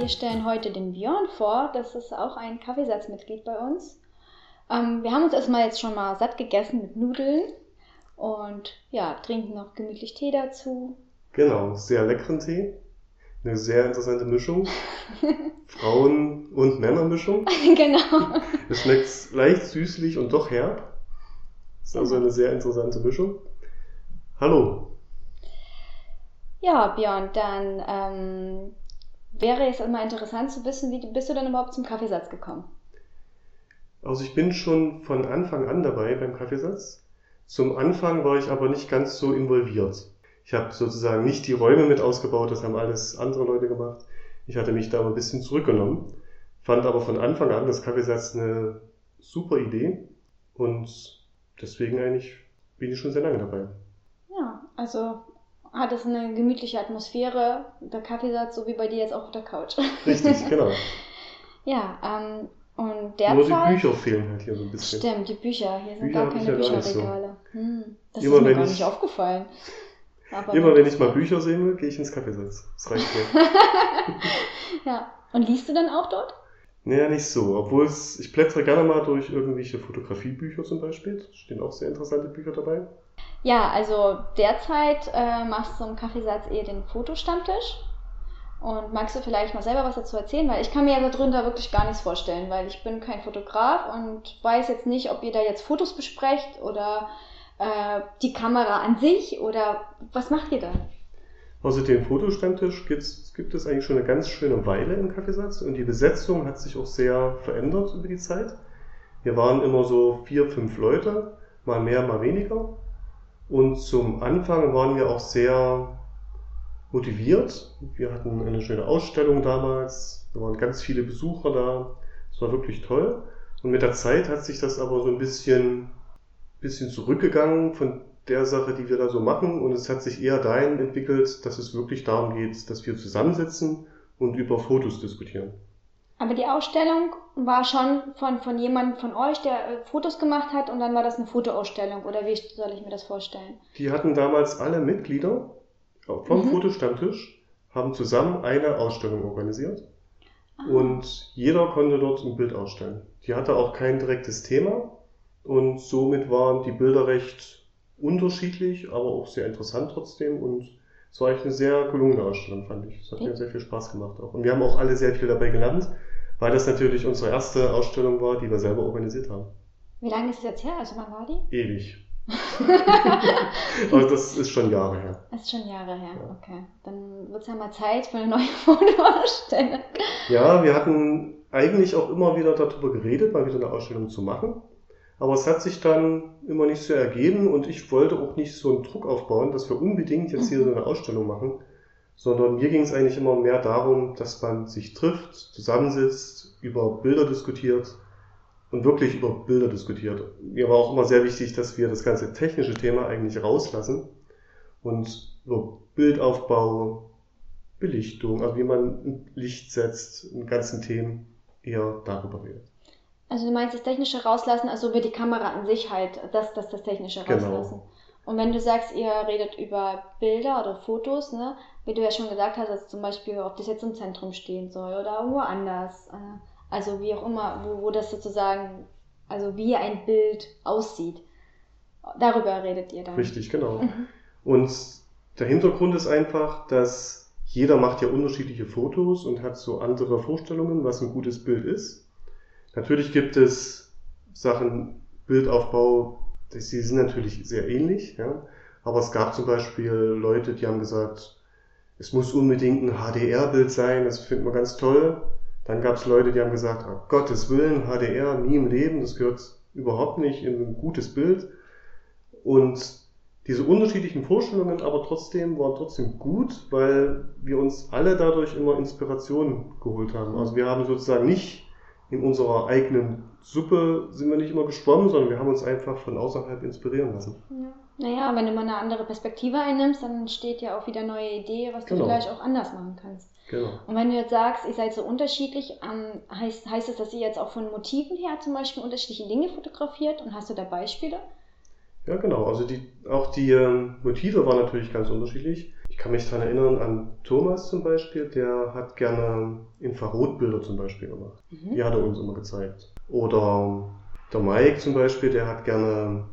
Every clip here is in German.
Wir stellen heute den Björn vor. Das ist auch ein Kaffeesatzmitglied bei uns. Ähm, wir haben uns erstmal jetzt schon mal satt gegessen mit Nudeln und ja, trinken noch gemütlich Tee dazu. Genau, sehr leckeren Tee. Eine sehr interessante Mischung. Frauen- und Männermischung. genau. Es schmeckt leicht süßlich und doch herb. Ist also eine sehr interessante Mischung. Hallo. Ja, Björn, dann ähm, wäre es immer interessant zu wissen, wie bist du denn überhaupt zum Kaffeesatz gekommen? Also ich bin schon von Anfang an dabei beim Kaffeesatz. Zum Anfang war ich aber nicht ganz so involviert. Ich habe sozusagen nicht die Räume mit ausgebaut, das haben alles andere Leute gemacht. Ich hatte mich da aber ein bisschen zurückgenommen, fand aber von Anfang an das Kaffeesatz eine super Idee und deswegen eigentlich bin ich schon sehr lange dabei. Ja, also hat es eine gemütliche Atmosphäre, der Kaffeesatz, so wie bei dir jetzt auch auf der Couch. Richtig, genau. ja, ähm, und derzeit... Nur die Bücher fehlen halt hier so ein bisschen. Stimmt, die Bücher. Hier sind Bücher gar ich keine gar nicht so. Bücherregale. Hm, das Immer ist mir gar ich- nicht aufgefallen. Aber Immer wenn ich mal Bücher sehe, gehe ich ins Kaffeesatz. Das reicht mir. ja. Und liest du dann auch dort? naja, nicht so. Obwohl es, ich blättere gerne mal durch irgendwelche Fotografiebücher zum Beispiel. Da stehen auch sehr interessante Bücher dabei. Ja, also derzeit äh, machst du im Kaffeesatz eher den Fotostammtisch. Und magst du vielleicht mal selber was dazu erzählen? Weil ich kann mir ja darunter wirklich gar nichts vorstellen, weil ich bin kein Fotograf und weiß jetzt nicht, ob ihr da jetzt Fotos besprecht oder äh, die Kamera an sich oder was macht ihr da? Also den Fotostammtisch gibt es eigentlich schon eine ganz schöne Weile im Kaffeesatz und die Besetzung hat sich auch sehr verändert über die Zeit. Wir waren immer so vier, fünf Leute, mal mehr, mal weniger. Und zum Anfang waren wir auch sehr motiviert. Wir hatten eine schöne Ausstellung damals, da waren ganz viele Besucher da. Das war wirklich toll. Und mit der Zeit hat sich das aber so ein bisschen, bisschen zurückgegangen von der Sache, die wir da so machen. Und es hat sich eher dahin entwickelt, dass es wirklich darum geht, dass wir zusammensitzen und über Fotos diskutieren. Aber die Ausstellung war schon von, von jemandem von euch, der äh, Fotos gemacht hat und dann war das eine Fotoausstellung oder wie soll ich mir das vorstellen? Die hatten damals alle Mitglieder vom Mhm. Fotostammtisch, haben zusammen eine Ausstellung organisiert. Ah. Und jeder konnte dort ein Bild ausstellen. Die hatte auch kein direktes Thema und somit waren die Bilder recht unterschiedlich, aber auch sehr interessant trotzdem und es war eigentlich eine sehr gelungene Ausstellung, fand ich. Es hat mir sehr viel Spaß gemacht auch. Und wir haben auch alle sehr viel dabei gelernt, weil das natürlich unsere erste Ausstellung war, die wir selber organisiert haben. Wie lange ist es jetzt her? Also wann war die? Ewig. aber das ist schon Jahre her. Das ist schon Jahre her, Ja. okay. Dann wird es ja mal Zeit für eine neue Fotoausstellung. Ja, wir hatten eigentlich auch immer wieder darüber geredet, mal wieder eine Ausstellung zu machen. Aber es hat sich dann immer nicht so ergeben und ich wollte auch nicht so einen Druck aufbauen, dass wir unbedingt jetzt hier so eine Ausstellung machen, sondern mir ging es eigentlich immer mehr darum, dass man sich trifft, zusammensitzt, über Bilder diskutiert und wirklich über Bilder diskutiert. Mir war auch immer sehr wichtig, dass wir das ganze technische Thema eigentlich rauslassen und über Bildaufbau, Belichtung, also wie man ein Licht setzt, in ganzen Themen eher darüber redet. Also du meinst das Technische rauslassen, also über die Kamera an sich halt, das, das, das Technische Genau. rauslassen. Und wenn du sagst, ihr redet über Bilder oder Fotos, ne, wie du ja schon gesagt hast, also zum Beispiel, ob das jetzt im Zentrum stehen soll oder irgendwo anders, äh, also wie auch immer, wo, wo das sozusagen, also wie ein Bild aussieht, darüber redet ihr dann. Richtig, genau. Mhm. Und der Hintergrund ist einfach, dass jeder macht ja unterschiedliche Fotos und hat so andere Vorstellungen, was ein gutes Bild ist. Natürlich gibt es Sachen, Bildaufbau, die die sind natürlich sehr ähnlich, ja. Aber es gab zum Beispiel Leute, die haben gesagt, es muss unbedingt ein HDR-Bild sein, das finden wir ganz toll. Dann gab es Leute, die haben gesagt, um Gottes Willen, HDR nie im Leben, das gehört überhaupt nicht in ein gutes Bild. Und diese unterschiedlichen Vorstellungen aber trotzdem waren trotzdem gut, weil wir uns alle dadurch immer Inspiration geholt haben. Also wir haben sozusagen nicht in unserer eigenen Suppe sind wir nicht immer geschwommen, sondern wir haben uns einfach von außerhalb inspirieren lassen. Ja. Naja, wenn du mal eine andere Perspektive einnimmst, dann entsteht ja auch wieder neue Idee, was du Genau. vielleicht auch anders machen kannst. Genau. Und wenn du jetzt sagst, ihr seid so unterschiedlich, ähm, heißt, heißt es, dass ihr jetzt auch von Motiven her zum Beispiel unterschiedliche Dinge fotografiert und hast du da Beispiele? Ja, genau. Also die, auch die ähm, Motive waren natürlich ganz unterschiedlich. Ich kann mich daran erinnern an Thomas zum Beispiel, der hat gerne Infrarotbilder zum Beispiel gemacht. Mhm. Die hat er uns immer gezeigt. Oder der Mike zum Beispiel, der hat gerne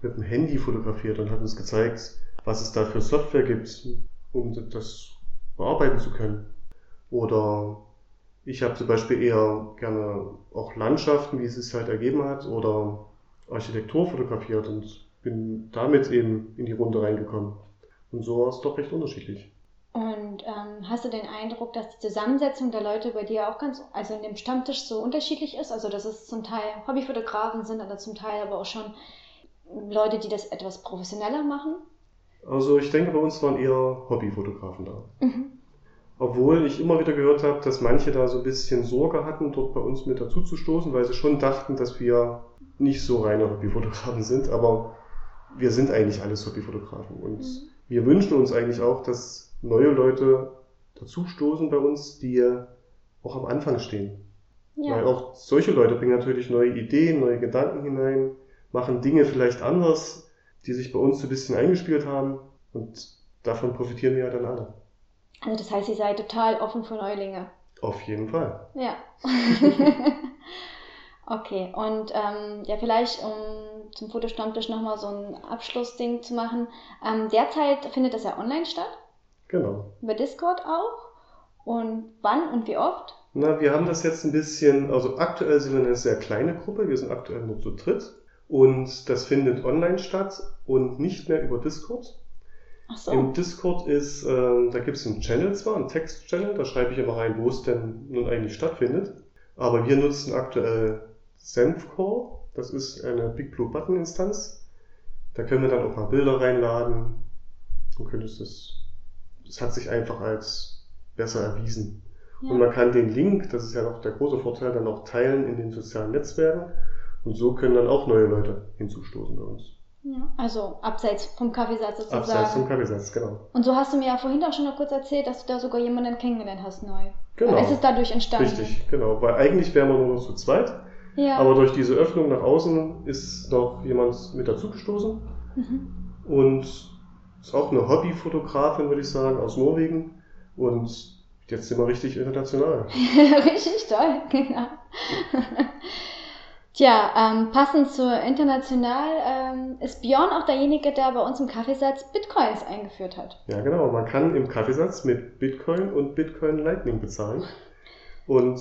mit dem Handy fotografiert und hat uns gezeigt, was es da für Software gibt, um das bearbeiten zu können. Oder ich habe zum Beispiel eher gerne auch Landschaften, wie es sich halt ergeben hat, oder Architektur fotografiert und bin damit eben in die Runde reingekommen. Und so war es doch recht unterschiedlich. Und ähm, hast du den Eindruck, dass die Zusammensetzung der Leute bei dir auch ganz, also in dem Stammtisch so unterschiedlich ist? Also dass es zum Teil Hobbyfotografen sind oder zum Teil aber auch schon Leute, die das etwas professioneller machen? Also ich denke, bei uns waren eher Hobbyfotografen da. Mhm. Obwohl ich immer wieder gehört habe, dass manche da so ein bisschen Sorge hatten, dort bei uns mit dazu zu stoßen, weil sie schon dachten, dass wir nicht so reine Hobbyfotografen sind, aber wir sind eigentlich alles Hobbyfotografen. Und Mhm. wir wünschen uns eigentlich auch, dass neue Leute dazu stoßen bei uns, die auch am Anfang stehen. Weil Ja. auch solche Leute bringen natürlich neue Ideen, neue Gedanken hinein, machen Dinge vielleicht anders, die sich bei uns so ein bisschen eingespielt haben. Und davon profitieren wir ja dann alle. Also das heißt, ihr seid total offen für Neulinge. Auf jeden Fall. Ja. okay, und ähm, ja, vielleicht um zum Fotostammtisch nochmal so ein Abschlussding zu machen. Ähm, derzeit findet das ja online statt, Genau. über Discord auch. Und wann und wie oft? Na, wir haben das jetzt ein bisschen, also aktuell sind wir eine sehr kleine Gruppe, wir sind aktuell nur zu dritt. Und das findet online statt und nicht mehr über Discord. Ach so. Im Discord ist, ähm, da gibt es einen Channel zwar, einen Text-Channel, da schreibe ich immer rein, wo es denn nun eigentlich stattfindet. Aber wir nutzen aktuell Senfcore, das ist eine Big Blue Button Instanz. Da können wir dann auch mal Bilder reinladen. Du könntest das, das hat sich einfach als besser erwiesen. Ja. Und man kann den Link, das ist ja noch der große Vorteil, dann auch teilen in den sozialen Netzwerken. Und so können dann auch neue Leute hinzustoßen bei uns. ja. Also abseits vom Kaffeesatz sozusagen. Abseits vom Kaffeesatz, genau. Und so hast du mir ja vorhin auch schon noch kurz erzählt, dass du da sogar jemanden kennengelernt hast neu. Genau. Ist es dadurch entstanden? Richtig, genau. Weil eigentlich wären wir nur noch zu zweit. Ja. Aber durch diese Öffnung nach außen ist noch jemand mit dazugestoßen. mhm. Und ist auch eine Hobbyfotografin, würde ich sagen, aus Norwegen. Und jetzt sind wir richtig international. Richtig toll, genau. Tja, ähm, passend zur international ähm, ist Björn auch derjenige, der bei uns im Kaffeesatz Bitcoins eingeführt hat. Ja, genau. Man kann im Kaffeesatz mit Bitcoin und Bitcoin Lightning bezahlen. Und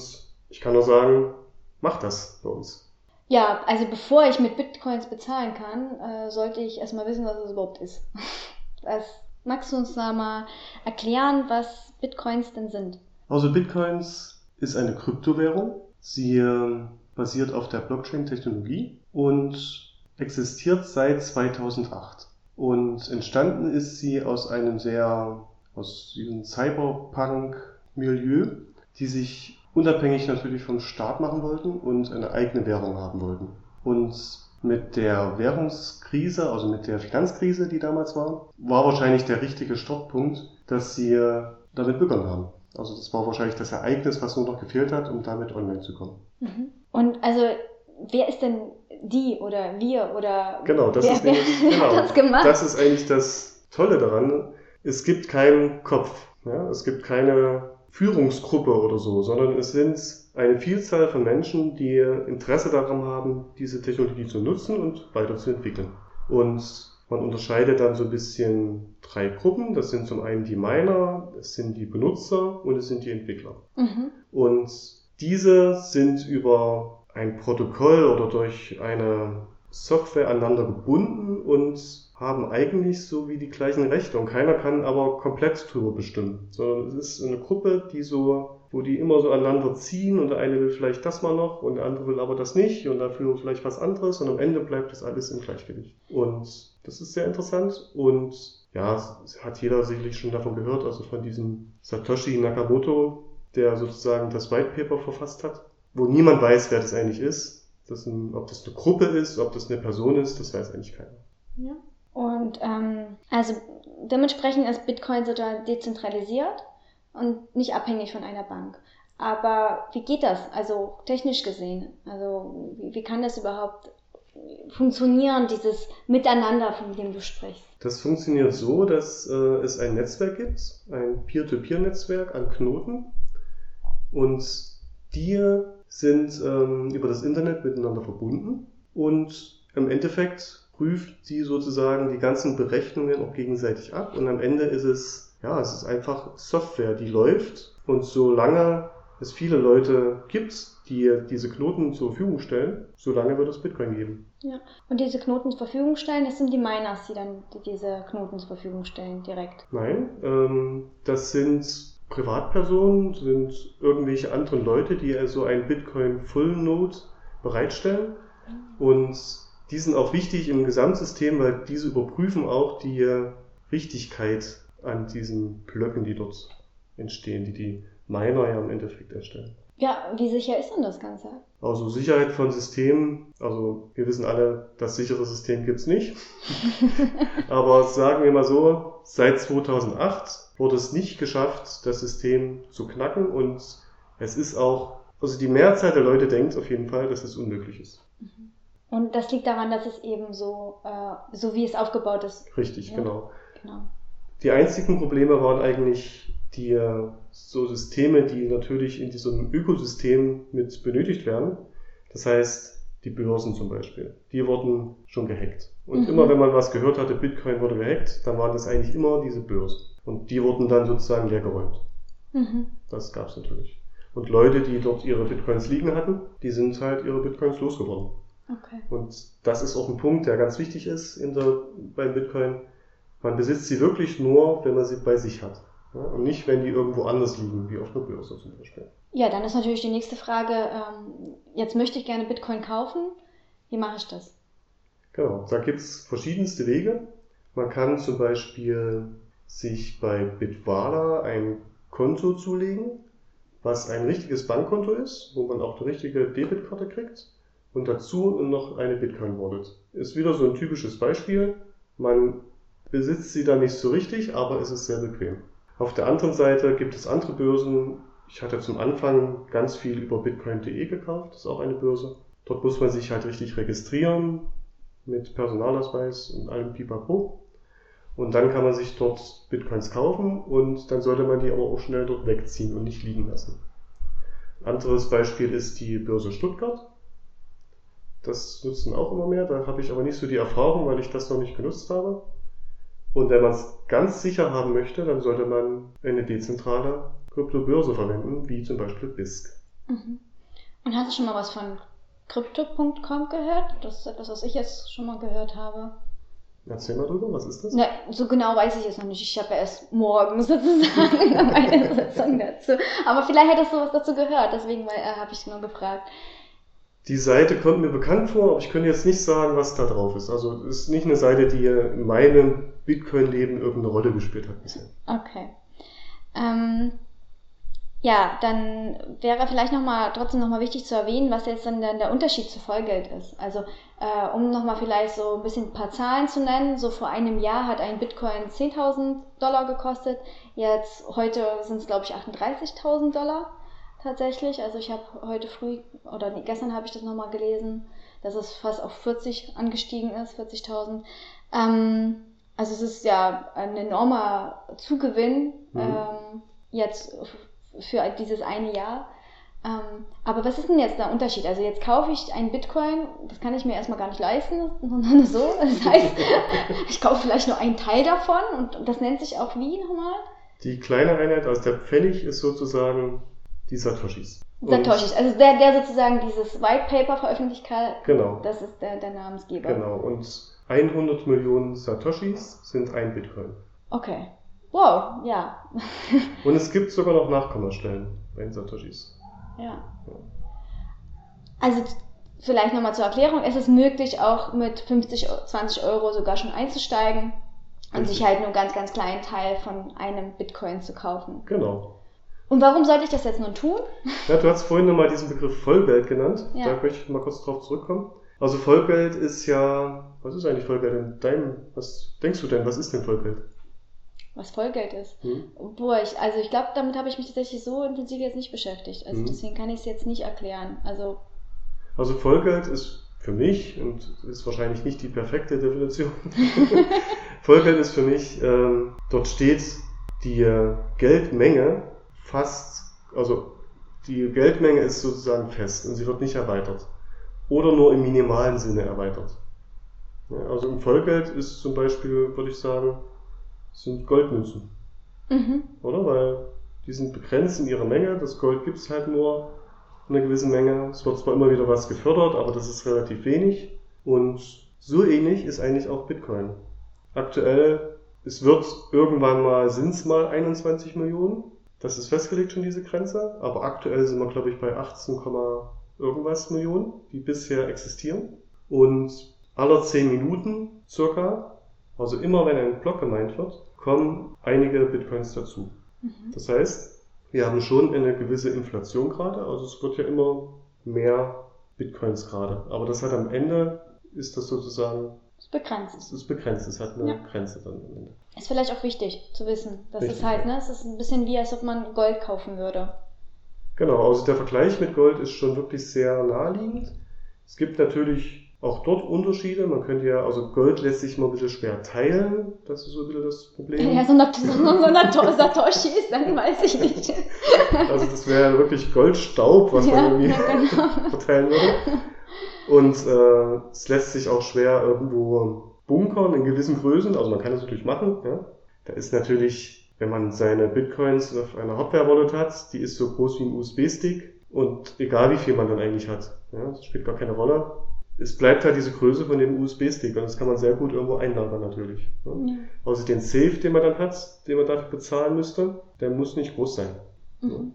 ich kann nur sagen, macht das bei uns. Ja, also bevor ich mit Bitcoins bezahlen kann, äh, sollte ich erstmal wissen, was es überhaupt ist. Was, magst du uns da mal erklären, was Bitcoins denn sind? Also Bitcoins ist eine Kryptowährung. Sie ähm, basiert auf der Blockchain-Technologie und existiert seit 2008. Und entstanden ist sie aus einem sehr, aus diesem Cyberpunk-Milieu, die sich unabhängig natürlich vom Staat machen wollten und eine eigene Währung haben wollten. Und mit der Währungskrise, also mit der Finanzkrise, die damals war, war wahrscheinlich der richtige Startpunkt, dass sie damit begonnen haben. Also das war wahrscheinlich das Ereignis, was nur noch gefehlt hat, um damit online zu kommen. Mhm. Und also, wer ist denn die oder wir oder Genau, das wer, ist nämlich- wer genau. das gemacht? Das ist eigentlich das Tolle daran. Es gibt keinen Kopf. Ja? Es gibt keine Führungsgruppe oder so, sondern es sind eine Vielzahl von Menschen, die Interesse daran haben, diese Technologie zu nutzen und weiterzuentwickeln. Und man unterscheidet dann so ein bisschen drei Gruppen. Das sind zum einen die Miner, es sind die Benutzer und es sind die Entwickler. Mhm. Und diese sind über ein Protokoll oder durch eine Software aneinander gebunden und haben eigentlich so wie die gleichen Rechte. Und keiner kann aber komplett drüber bestimmen, sondern es ist eine Gruppe, die so, wo die immer so aneinander ziehen und der eine will vielleicht das mal noch und der andere will aber das nicht und dafür vielleicht was anderes und am Ende bleibt das alles im Gleichgewicht. Und das ist sehr interessant und ja, hat jeder sicherlich schon davon gehört, also von diesem Satoshi Nakamoto, der sozusagen das White Paper verfasst hat, wo niemand weiß, wer das eigentlich ist. Das ein, ob das eine Gruppe ist, ob das eine Person ist, das weiß eigentlich keiner. Ja. Und ähm, also dementsprechend ist Bitcoin sozusagen dezentralisiert und nicht abhängig von einer Bank. Aber wie geht das? Also technisch gesehen, also wie, wie kann das überhaupt funktionieren, dieses Miteinander, von dem du sprichst? Das funktioniert so, dass äh, es ein Netzwerk gibt, ein Peer-to-Peer-Netzwerk an Knoten. Und die sind ähm, über das Internet miteinander verbunden. Und im Endeffekt prüft sie sozusagen die ganzen Berechnungen auch gegenseitig ab. Und am Ende ist es, ja, es ist einfach Software, die läuft. Und solange es viele Leute gibt, die diese Knoten zur Verfügung stellen, solange wird es Bitcoin geben. Ja. Und diese Knoten zur Verfügung stellen, das sind die Miners, die dann diese Knoten zur Verfügung stellen, direkt. Nein, ähm, das sind Privatpersonen, sind irgendwelche anderen Leute, die also ein Bitcoin Full Node bereitstellen. Und die sind auch wichtig im Gesamtsystem, weil diese überprüfen auch die Richtigkeit an diesen Blöcken, die dort entstehen, die die Miner ja im Endeffekt erstellen. Ja, wie sicher ist denn das Ganze? Also Sicherheit von Systemen, also wir wissen alle, das sichere System gibt's nicht. Aber sagen wir mal so, seit 2008 wurde es nicht geschafft, das System zu knacken und es ist auch, also die Mehrzahl der Leute denkt auf jeden Fall, dass es unmöglich ist. Mhm. Und das liegt daran, dass es eben so, äh, so wie es aufgebaut ist. Richtig, ja? genau. genau. Die einzigen Probleme waren eigentlich die äh, so Systeme, die natürlich in diesem Ökosystem mit benötigt werden. Das heißt, die Börsen zum Beispiel, die wurden schon gehackt. Und mhm. immer wenn man was gehört hatte, Bitcoin wurde gehackt, dann waren das eigentlich immer diese Börsen. Und die wurden dann sozusagen leergeräumt. Mhm. Das gab es natürlich. Und Leute, die dort ihre Bitcoins liegen hatten, die sind halt ihre Bitcoins losgeworden. Okay. Und das ist auch ein Punkt, der ganz wichtig ist in der, beim Bitcoin. Man besitzt sie wirklich nur, wenn man sie bei sich hat. Ja, und nicht, wenn die irgendwo anders liegen, wie auf einer Börse zum Beispiel. Ja, dann ist natürlich die nächste Frage, ähm, jetzt möchte ich gerne Bitcoin kaufen. Wie mache ich das? Genau, da gibt es verschiedenste Wege. Man kann zum Beispiel sich bei Bitwala ein Konto zulegen, was ein richtiges Bankkonto ist, wo man auch eine richtige Debitkarte kriegt und dazu noch eine Bitcoin-Wallet. Ist wieder so ein typisches Beispiel. Man besitzt sie da nicht so richtig, aber es ist sehr bequem. Auf der anderen Seite gibt es andere Börsen. Ich hatte zum Anfang ganz viel über bitcoin.de gekauft, das ist auch eine Börse. Dort muss man sich halt richtig registrieren mit Personalausweis und allem Pipapo. Und dann kann man sich dort Bitcoins kaufen und dann sollte man die aber auch schnell dort wegziehen und nicht liegen lassen. Anderes Beispiel ist die Börse Stuttgart. Das nutzen auch immer mehr. Da habe ich aber nicht so die Erfahrung, weil ich das noch nicht genutzt habe. Und wenn man es ganz sicher haben möchte, dann sollte man eine dezentrale Kryptobörse verwenden, wie zum Beispiel BISC. Mhm. Und hast du schon mal was von Crypto.com gehört? Das ist etwas, was ich jetzt schon mal gehört habe. Erzähl mal drüber, was ist das? Na, so genau weiß ich es noch nicht. Ich habe erst morgen sozusagen meine Sitzung dazu. Aber vielleicht hättest du was dazu gehört, deswegen äh, habe ich nur gefragt. Die Seite kommt mir bekannt vor, aber ich könnte jetzt nicht sagen, was da drauf ist. Also es ist nicht eine Seite, die in meinem Bitcoin-Leben irgendeine Rolle gespielt hat bisher. Okay. Ähm, ja, dann wäre vielleicht nochmal trotzdem nochmal wichtig zu erwähnen, was jetzt dann der, Unterschied zu Vollgeld ist. Also äh, um nochmal vielleicht so ein bisschen ein paar Zahlen zu nennen, so vor einem Jahr hat ein Bitcoin 10.000 Dollar gekostet, jetzt heute sind es glaube ich 38.000 Dollar tatsächlich. Also ich habe heute früh oder nee, gestern habe ich das nochmal gelesen, dass es fast auf 40 angestiegen ist, 40.000. Ähm, also es ist ja ein enormer Zugewinn mhm. ähm, jetzt für dieses eine Jahr. Ähm, aber was ist denn jetzt der Unterschied? Also jetzt kaufe ich einen Bitcoin, das kann ich mir erstmal gar nicht leisten, sondern so. Das heißt, ich kaufe vielleicht nur einen Teil davon und das nennt sich auch wie nochmal? Die kleine Einheit, also der Pfennig ist sozusagen die Satoshis. Satoshis, also der, der sozusagen dieses White Paper veröffentlicht hat, genau. das ist der, der Namensgeber. Genau, und 100 Millionen Satoshis sind ein Bitcoin. Okay. Wow, ja. und es gibt sogar noch Nachkommastellen bei den Satoshis. Ja. Also vielleicht nochmal zur Erklärung, es ist möglich auch mit 50, 20 Euro sogar schon einzusteigen und sich halt nur einen ganz, ganz kleinen Teil von einem Bitcoin zu kaufen. Genau. Und warum sollte ich das jetzt nun tun? Ja, du hast vorhin nochmal diesen Begriff Vollgeld genannt. Ja. Da möchte ich mal kurz drauf zurückkommen. Also Vollgeld ist ja, was ist eigentlich Vollgeld in deinem, was denkst du denn, was ist denn Vollgeld? Was Vollgeld ist? Hm? Boah, ich, also ich glaube, damit habe ich mich tatsächlich so intensiv jetzt nicht beschäftigt. Also hm. deswegen kann ich es jetzt nicht erklären. Also, also Vollgeld ist für mich, und ist wahrscheinlich nicht die perfekte Definition, Vollgeld ist für mich, ähm, dort steht die Geldmenge fast, also die Geldmenge ist sozusagen fest und sie wird nicht erweitert. Oder nur im minimalen Sinne erweitert. Ja, also im Vollgeld ist zum Beispiel, würde ich sagen, sind Goldmünzen. Mhm. Oder? Weil die sind begrenzt in ihrer Menge. Das Gold gibt es halt nur eine gewisse Menge. Es wird zwar immer wieder was gefördert, aber das ist relativ wenig. Und so ähnlich ist eigentlich auch Bitcoin. Aktuell, es wird irgendwann mal, sind es mal 21 Millionen. Das ist festgelegt schon, diese Grenze. Aber aktuell sind wir, glaube ich, bei 18, irgendwas Millionen, die bisher existieren. Und aller 10 Minuten circa, also immer wenn ein Block gemeint wird, kommen einige Bitcoins dazu. Mhm. Das heißt, wir haben schon eine gewisse Inflation gerade, also es wird ja immer mehr Bitcoins gerade. Aber das hat am Ende, ist das sozusagen ist begrenzt. Es ist begrenzt, es hat eine ja. Grenze dann am Ende. Ist vielleicht auch wichtig zu wissen. Das Richtig, ist halt, ne, es ist ein bisschen wie, als ob man Gold kaufen würde. Genau, also der Vergleich mit Gold ist schon wirklich sehr naheliegend. Es gibt natürlich auch dort Unterschiede. Man könnte ja, also Gold lässt sich mal ein bisschen schwer teilen. Das ist so wieder das Problem. Ja, so eine, so Satoshi ist, dann weiß ich nicht. Also das wäre wirklich Goldstaub, was ja, man irgendwie ja, genau. verteilen würde. Und äh, es lässt sich auch schwer irgendwo bunkern in gewissen Größen. Also man kann das natürlich machen. Ja. Da ist natürlich, wenn man seine Bitcoins auf einer Hardware-Wallet hat, die ist so groß wie ein USB-Stick. Und egal wie viel man dann eigentlich hat, ja, das spielt gar keine Rolle es bleibt halt diese Größe von dem USB-Stick und das kann man sehr gut irgendwo einlagern natürlich. Ne? Ja. Also den Safe, den man dann hat, den man dafür bezahlen müsste, der muss nicht groß sein. Mhm.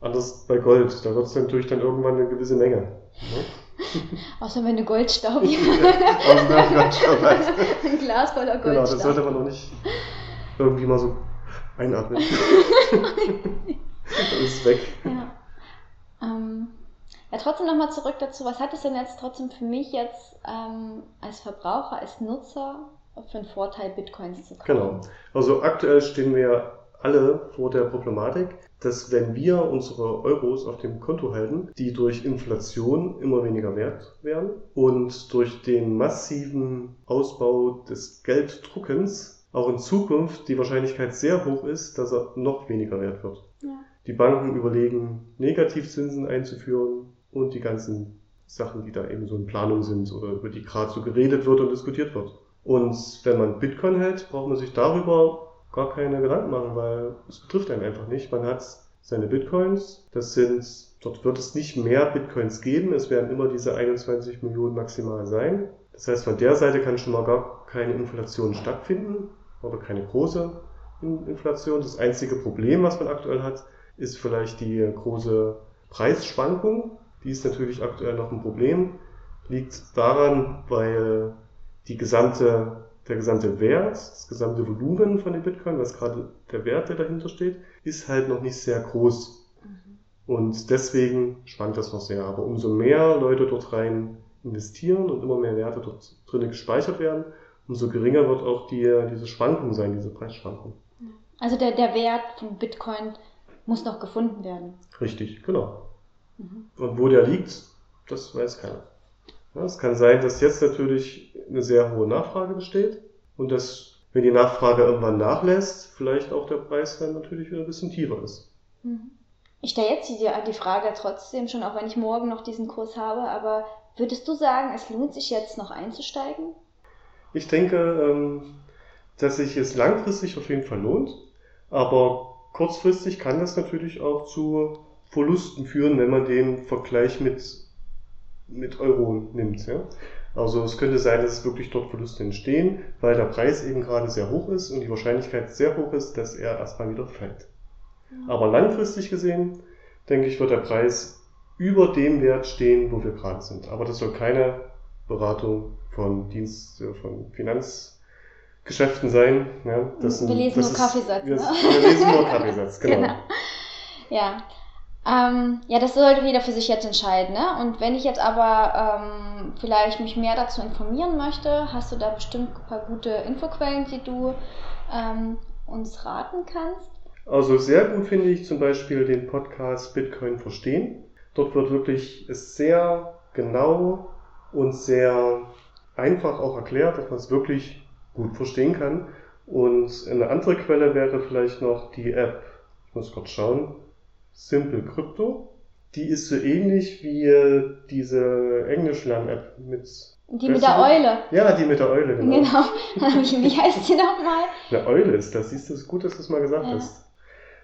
Anders bei Gold, da wird es natürlich dann irgendwann eine gewisse Menge. Ne? Außer wenn du Goldstaub ja, Goldstaub Ein Glas voller Goldstaub. Genau, das sollte man noch nicht irgendwie mal so einatmen. Dann ist weg. Ja. Ähm, ja, trotzdem nochmal zurück dazu. Was hat es denn jetzt trotzdem für mich jetzt ähm, als Verbraucher, als Nutzer für einen Vorteil, Bitcoins zu kaufen? Genau. Also aktuell stehen wir alle vor der Problematik, dass wenn wir unsere Euros auf dem Konto halten, die durch Inflation immer weniger wert werden und durch den massiven Ausbau des Gelddruckens auch in Zukunft die Wahrscheinlichkeit sehr hoch ist, dass er noch weniger wert wird. Ja. Die Banken überlegen, Negativzinsen einzuführen, und die ganzen Sachen, die da eben so in Planung sind oder über die gerade so geredet wird und diskutiert wird. Und wenn man Bitcoin hält, braucht man sich darüber gar keine Gedanken machen, weil es betrifft einen einfach nicht. Man hat seine Bitcoins, das sind, dort wird es nicht mehr Bitcoins geben, es werden immer diese 21 Millionen maximal sein. Das heißt, von der Seite kann schon mal gar keine Inflation stattfinden oder keine große Inflation. Das einzige Problem, was man aktuell hat, ist vielleicht die große Preisschwankung die ist natürlich aktuell noch ein Problem. Liegt daran, weil die gesamte, der gesamte Wert, das gesamte Volumen von den Bitcoin, was gerade der Wert, der dahinter steht, ist halt noch nicht sehr groß. Mhm. Und deswegen schwankt das noch sehr. Aber umso mehr Leute dort rein investieren und immer mehr Werte dort drinnen gespeichert werden, umso geringer wird auch die, diese Schwankung sein, diese Preisschwankung. Also der, der Wert von Bitcoin muss noch gefunden werden. Richtig, genau. Mhm. Und wo der liegt, das weiß keiner. Es kann sein, dass jetzt natürlich eine sehr hohe Nachfrage besteht und dass, wenn die Nachfrage irgendwann nachlässt, vielleicht auch der Preis dann natürlich wieder ein bisschen tiefer ist. Mhm. Ich stelle jetzt die, die Frage trotzdem schon, auch wenn ich morgen noch diesen Kurs habe, aber würdest du sagen, es lohnt sich jetzt noch einzusteigen? Ich denke, ähm, dass sich es langfristig auf jeden Fall lohnt, aber kurzfristig kann das natürlich auch zu Verlusten führen, wenn man den Vergleich mit, mit Euro nimmt. Ja? Also es könnte sein, dass es wirklich dort Verluste entstehen, weil der Preis eben gerade sehr hoch ist und die Wahrscheinlichkeit sehr hoch ist, dass er erstmal wieder fällt. Ja. Aber langfristig gesehen, denke ich, wird der Preis über dem Wert stehen, wo wir gerade sind. Aber das soll keine Beratung von Dienst, äh, von Finanzgeschäften sein. Ja, das wir lesen das nur Kaffeesatz. Wir, ne? wir lesen nur Kaffeesatz, genau. genau. Ja, ähm, ja, das sollte jeder für sich jetzt entscheiden. Ne? Und wenn ich jetzt aber ähm, vielleicht mich mehr dazu informieren möchte, hast du da bestimmt ein paar gute Infoquellen, die du ähm, uns raten kannst? Also sehr gut finde ich zum Beispiel den Podcast Bitcoin verstehen. Dort wird wirklich sehr genau und sehr einfach auch erklärt, dass man es wirklich gut verstehen kann. Und eine andere Quelle wäre vielleicht noch die App, ich muss kurz schauen, Simple Crypto. Die ist so ähnlich wie diese Englisch-Lern-App mit. Die mit der Eule. Ja, die mit der Eule, genau. Genau. wie heißt die nochmal? Eine Eule ist das. Siehst du, es ist gut, dass du es mal gesagt ja. hast.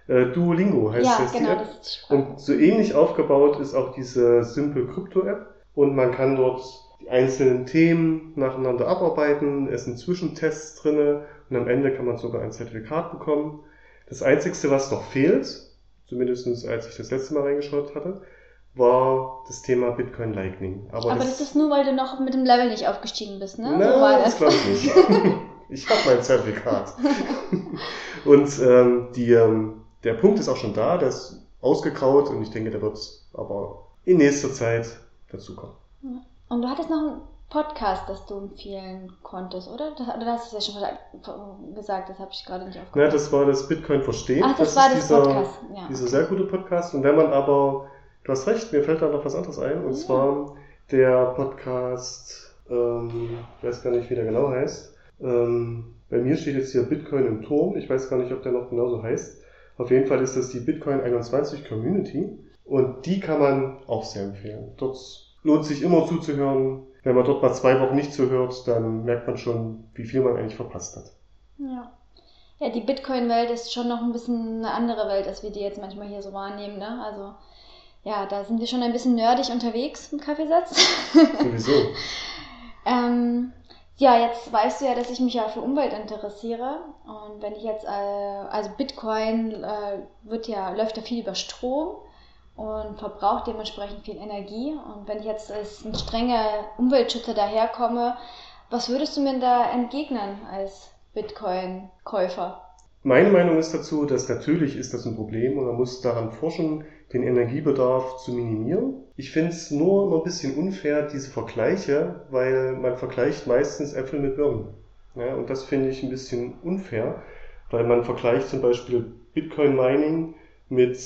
Äh, Duolingo heißt ja, das. Genau, die App. das die Und so ähnlich aufgebaut ist auch diese Simple Crypto App. Und man kann dort die einzelnen Themen nacheinander abarbeiten. Es sind Zwischentests drinne und am Ende kann man sogar ein Zertifikat bekommen. Das Einzige, was noch fehlt, zumindest als ich das letzte Mal reingeschaut hatte, war das Thema Bitcoin Lightning. Aber, Aber das, das, ist nur, weil du noch mit dem Level nicht aufgestiegen bist, ne? Na, so das, das glaube ich nicht. ich habe mein Zertifikat. und ähm, die, ähm, der Punkt ist auch schon da, der ist ausgegraut und ich denke, der wird aber in nächster Zeit dazukommen. Und du hattest noch einen Podcast, das du empfehlen konntest, oder? Das, oder hast du es ja schon gesagt, das habe ich gerade nicht aufgehört. Ja, das war das Bitcoin Verstehen. Ach, das, das war das dieser, Podcast. Ja, dieser okay. sehr gute Podcast. Und wenn man aber, du hast recht, mir fällt da noch was anderes ein, und ja. zwar der Podcast, ähm, ich weiß gar nicht, wie der genau heißt. Ähm, bei mir steht jetzt hier Bitcoin im Turm. Ich weiß gar nicht, ob der noch genauso heißt. Auf jeden Fall ist das die Bitcoin 21 Community. Und die kann man auch sehr empfehlen. Dort lohnt sich immer zuzuhören wenn man dort mal zwei Wochen nicht zuhört, dann merkt man schon, wie viel man eigentlich verpasst hat. Ja. Ja, die Bitcoin-Welt ist schon noch ein bisschen eine andere Welt, als wir die jetzt manchmal hier so wahrnehmen. Ne? Also, ja, da sind wir schon ein bisschen nerdig unterwegs im Kaffeesatz. Sowieso. ähm, ja, jetzt weißt du ja, dass ich mich ja für Umwelt interessiere. Und wenn ich jetzt, äh, also Bitcoin äh, wird ja, läuft ja viel über Strom und verbraucht dementsprechend viel Energie. Und wenn ich jetzt als ein strenger Umweltschützer daherkomme, was würdest du mir da entgegnen als Bitcoin-Käufer? Meine Meinung ist dazu, dass natürlich ist das ein Problem und man muss daran forschen, den Energiebedarf zu minimieren. Ich finde es nur immer ein bisschen unfair, diese Vergleiche, weil man vergleicht meistens Äpfel mit Birnen. Ja, und das finde ich ein bisschen unfair, weil man vergleicht zum Beispiel Bitcoin Mining mit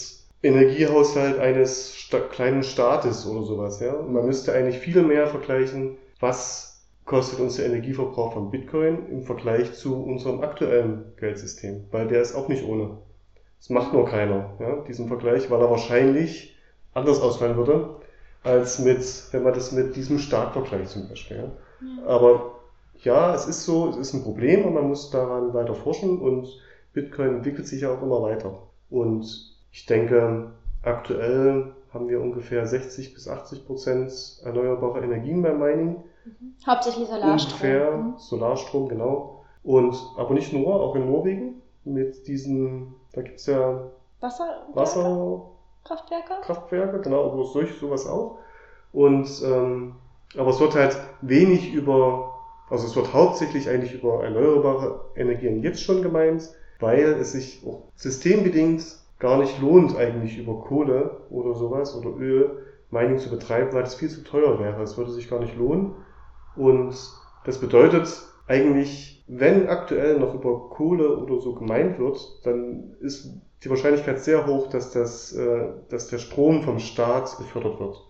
Energiehaushalt eines sta kleinen Staates oder sowas. Ja? Und man müsste eigentlich viel mehr vergleichen, was kostet uns der Energieverbrauch von Bitcoin im Vergleich zu unserem aktuellen Geldsystem, weil der ist auch nicht ohne. Das macht nur keiner, ja, diesen Vergleich, weil er wahrscheinlich anders ausfallen würde, als mit, wenn man das mit diesem Staat vergleicht zum Beispiel. Ja. ja. Aber ja, es ist so, es ist ein Problem und man muss daran weiter forschen und Bitcoin entwickelt sich ja auch immer weiter. Und ich denke, aktuell haben wir ungefähr 60 bis 80 Prozent erneuerbare Energien beim Mining. Mhm. Hauptsächlich Solarstrom. Ungefähr mhm. Solarstrom, genau. Und aber nicht nur, auch in Norwegen mit diesen, da gibt es ja Wasser, Wasserkraftwerke, Kraftwerke, genau, wo es solch sowas auch. Und ähm, aber es wird halt wenig über, also es wird hauptsächlich eigentlich über erneuerbare Energien jetzt schon gemeint, weil es sich auch systembedingt gar nicht lohnt, eigentlich über Kohle oder sowas oder Öl Mining zu betreiben, weil das viel zu teuer wäre. Es würde sich gar nicht lohnen. Und das bedeutet eigentlich, wenn aktuell noch über Kohle oder so gemeint wird, dann ist die Wahrscheinlichkeit sehr hoch, dass, das, äh, dass der Strom vom Staat gefördert wird.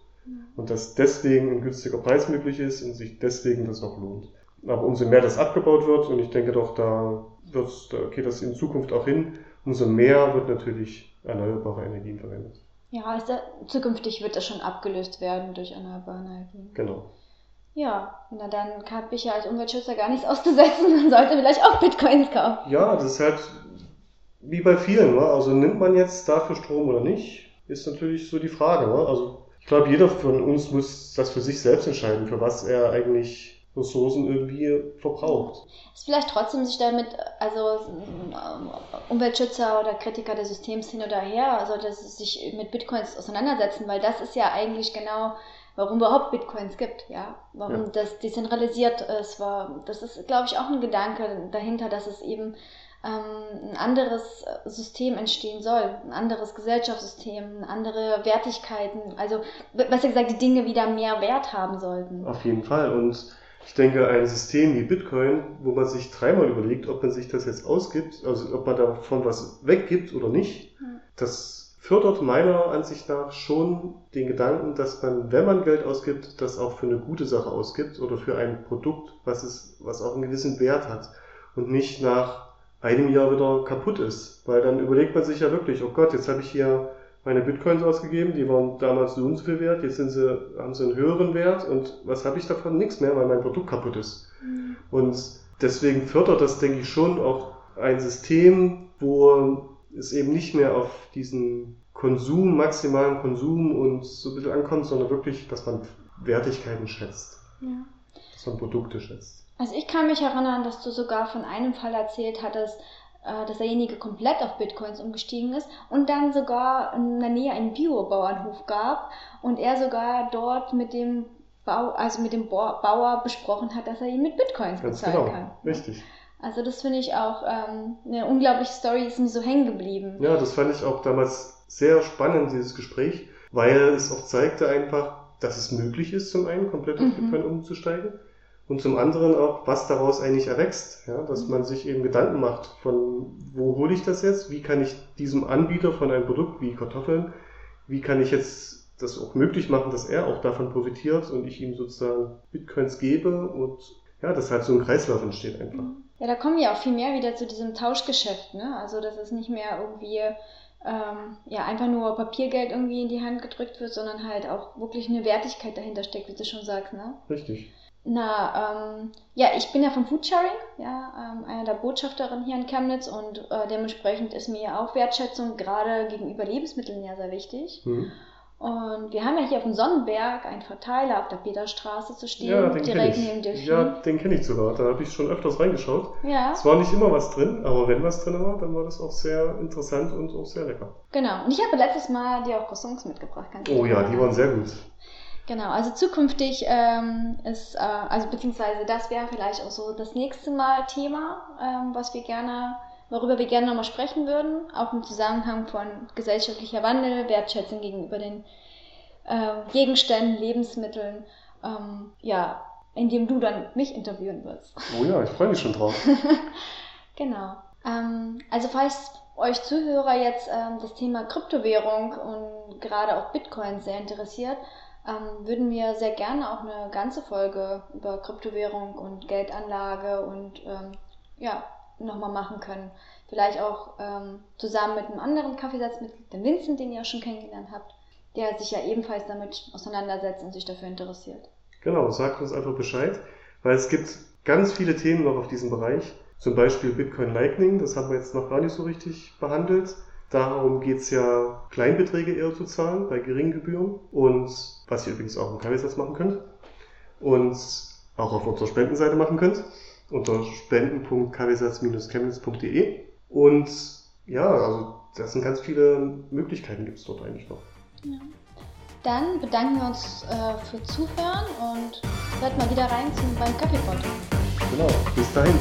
Und dass deswegen ein günstiger Preis möglich ist und sich deswegen das auch lohnt. Aber umso mehr das abgebaut wird, und ich denke doch, da, wird, da geht das in Zukunft auch hin, umso mehr wird natürlich erneuerbare Energien verwendet. Ja, also zukünftig wird das schon abgelöst werden durch erneuerbare Energien. Genau. Ja, na dann habe ich ja als Umweltschützer gar nichts auszusetzen, dann sollte vielleicht auch Bitcoins kaufen. Ja, das ist halt wie bei vielen, ne? also nimmt man jetzt dafür Strom oder nicht, ist natürlich so die Frage. Ne? Also ich glaube, jeder von uns muss das für sich selbst entscheiden, für was er eigentlich Ressourcen irgendwie verbraucht. Ist vielleicht trotzdem sich damit, also Umweltschützer oder Kritiker des Systems hin oder her, sollte sich mit Bitcoins auseinandersetzen, weil das ist ja eigentlich genau, warum überhaupt Bitcoins gibt, ja, warum ja. das dezentralisiert ist, war, das ist, glaube ich, auch ein Gedanke dahinter, dass es eben ähm, ein anderes System entstehen soll, ein anderes Gesellschaftssystem, andere Wertigkeiten, also besser gesagt, die Dinge wieder mehr Wert haben sollten. Auf jeden Fall und ich denke, ein System wie Bitcoin, wo man sich dreimal überlegt, ob man sich das jetzt ausgibt, also ob man davon was weggibt oder nicht, das fördert meiner Ansicht nach schon den Gedanken, dass man, wenn man Geld ausgibt, das auch für eine gute Sache ausgibt oder für ein Produkt, was es, was auch einen gewissen Wert hat und nicht nach einem Jahr wieder kaputt ist. Weil dann überlegt man sich ja wirklich, oh Gott, jetzt habe ich hier meine Bitcoins ausgegeben, die waren damals so und so viel wert, jetzt sind sie, haben sie einen höheren Wert und was habe ich davon? Nichts mehr, weil mein Produkt kaputt ist. Mhm. Und deswegen fördert das, denke ich, schon auch ein System, wo es eben nicht mehr auf diesen Konsum, maximalen Konsum und so ein bisschen ankommt, sondern wirklich, dass man Wertigkeiten schätzt. Ja. Dass man Produkte schätzt. Also ich kann mich erinnern, dass du sogar von einem Fall erzählt hattest, dass derjenige komplett auf Bitcoins umgestiegen ist und dann sogar in der Nähe einen Bio-Bauernhof gab und er sogar dort mit dem Bau, also mit dem Bauer besprochen hat, dass er ihn mit Bitcoins Ganz bezahlen genau. kann. Richtig. Also das finde ich auch ähm, eine unglaubliche Story, ist mir so hängen geblieben. Ja, das fand ich auch damals sehr spannend, dieses Gespräch, weil es auch zeigte einfach, dass es möglich ist, zum einen komplett auf mhm. Bitcoin umzusteigen und zum anderen auch, was daraus eigentlich erwächst. Ja, dass man sich eben Gedanken macht von, wo hole ich das jetzt? Wie kann ich diesem Anbieter von einem Produkt wie Kartoffeln, wie kann ich jetzt das auch möglich machen, dass er auch davon profitiert und ich ihm sozusagen Bitcoins gebe und ja, dass halt so ein Kreislauf entsteht einfach. Mhm. Ja, da kommen wir auch viel mehr wieder zu diesem Tauschgeschäft, ne? Also dass es nicht mehr irgendwie ähm, ja einfach nur Papiergeld irgendwie in die Hand gedrückt wird, sondern halt auch wirklich eine Wertigkeit dahinter steckt, wie du schon sagst, ne? Richtig. Na, ähm, ja, ich bin ja vom Foodsharing, ja, ähm, einer der Botschafterinnen hier in Chemnitz und äh, dementsprechend ist mir auch Wertschätzung gerade gegenüber Lebensmitteln ja sehr wichtig. Mhm. Und wir haben ja hier auf dem Sonnenberg einen Verteiler auf der Peterstraße zu stehen, ja, den direkt neben Delfin. Ja, den kenne ich sogar. Da habe ich schon öfters reingeschaut. Ja. Es war nicht immer was drin, aber wenn was drin war, dann war das auch sehr interessant und auch sehr lecker. Genau. Und ich habe letztes Mal dir auch Croissants mitgebracht. oh ja, die waren sehr gut. Genau, also zukünftig ähm, ist, äh, also beziehungsweise das wäre vielleicht auch so das nächste Mal Thema, ähm, was wir gerne worüber wir gerne nochmal sprechen würden, auch im Zusammenhang von gesellschaftlicher Wandel, Wertschätzung gegenüber den äh, Gegenständen, Lebensmitteln, ähm, ja, indem du dann mich interviewen wirst. Oh ja, ich freue mich schon drauf. genau. Ähm, also falls euch Zuhörer jetzt ähm, das Thema Kryptowährung und gerade auch Bitcoin sehr interessiert, ähm, würden wir sehr gerne auch eine ganze Folge über Kryptowährung und Geldanlage und ähm, ja, nochmal machen können. Vielleicht auch ähm, zusammen mit einem anderen Kaffeesatzmitglied, dem Vincent, den ihr auch schon kennengelernt habt, der sich ja ebenfalls damit auseinandersetzt und sich dafür interessiert. Genau, sagt uns einfach Bescheid, weil es gibt ganz viele Themen noch auf diesem Bereich. Zum Beispiel Bitcoin Lightning, das haben wir jetzt noch gar nicht so richtig behandelt. Darum geht es ja, Kleinbeträge eher zu zahlen bei geringen Gebühren und was ihr übrigens auch im Kaffeesatz machen könnt und auch auf unserer Spendenseite machen könnt unter spenden.kaffeesatz-chemnitz.de. Und ja, also das sind ganz viele Möglichkeiten gibt es dort eigentlich noch. Ja. Dann bedanken wir uns äh, für Zuhören und hört mal wieder rein zum, beim Kaffeepot. Genau, bis dahin.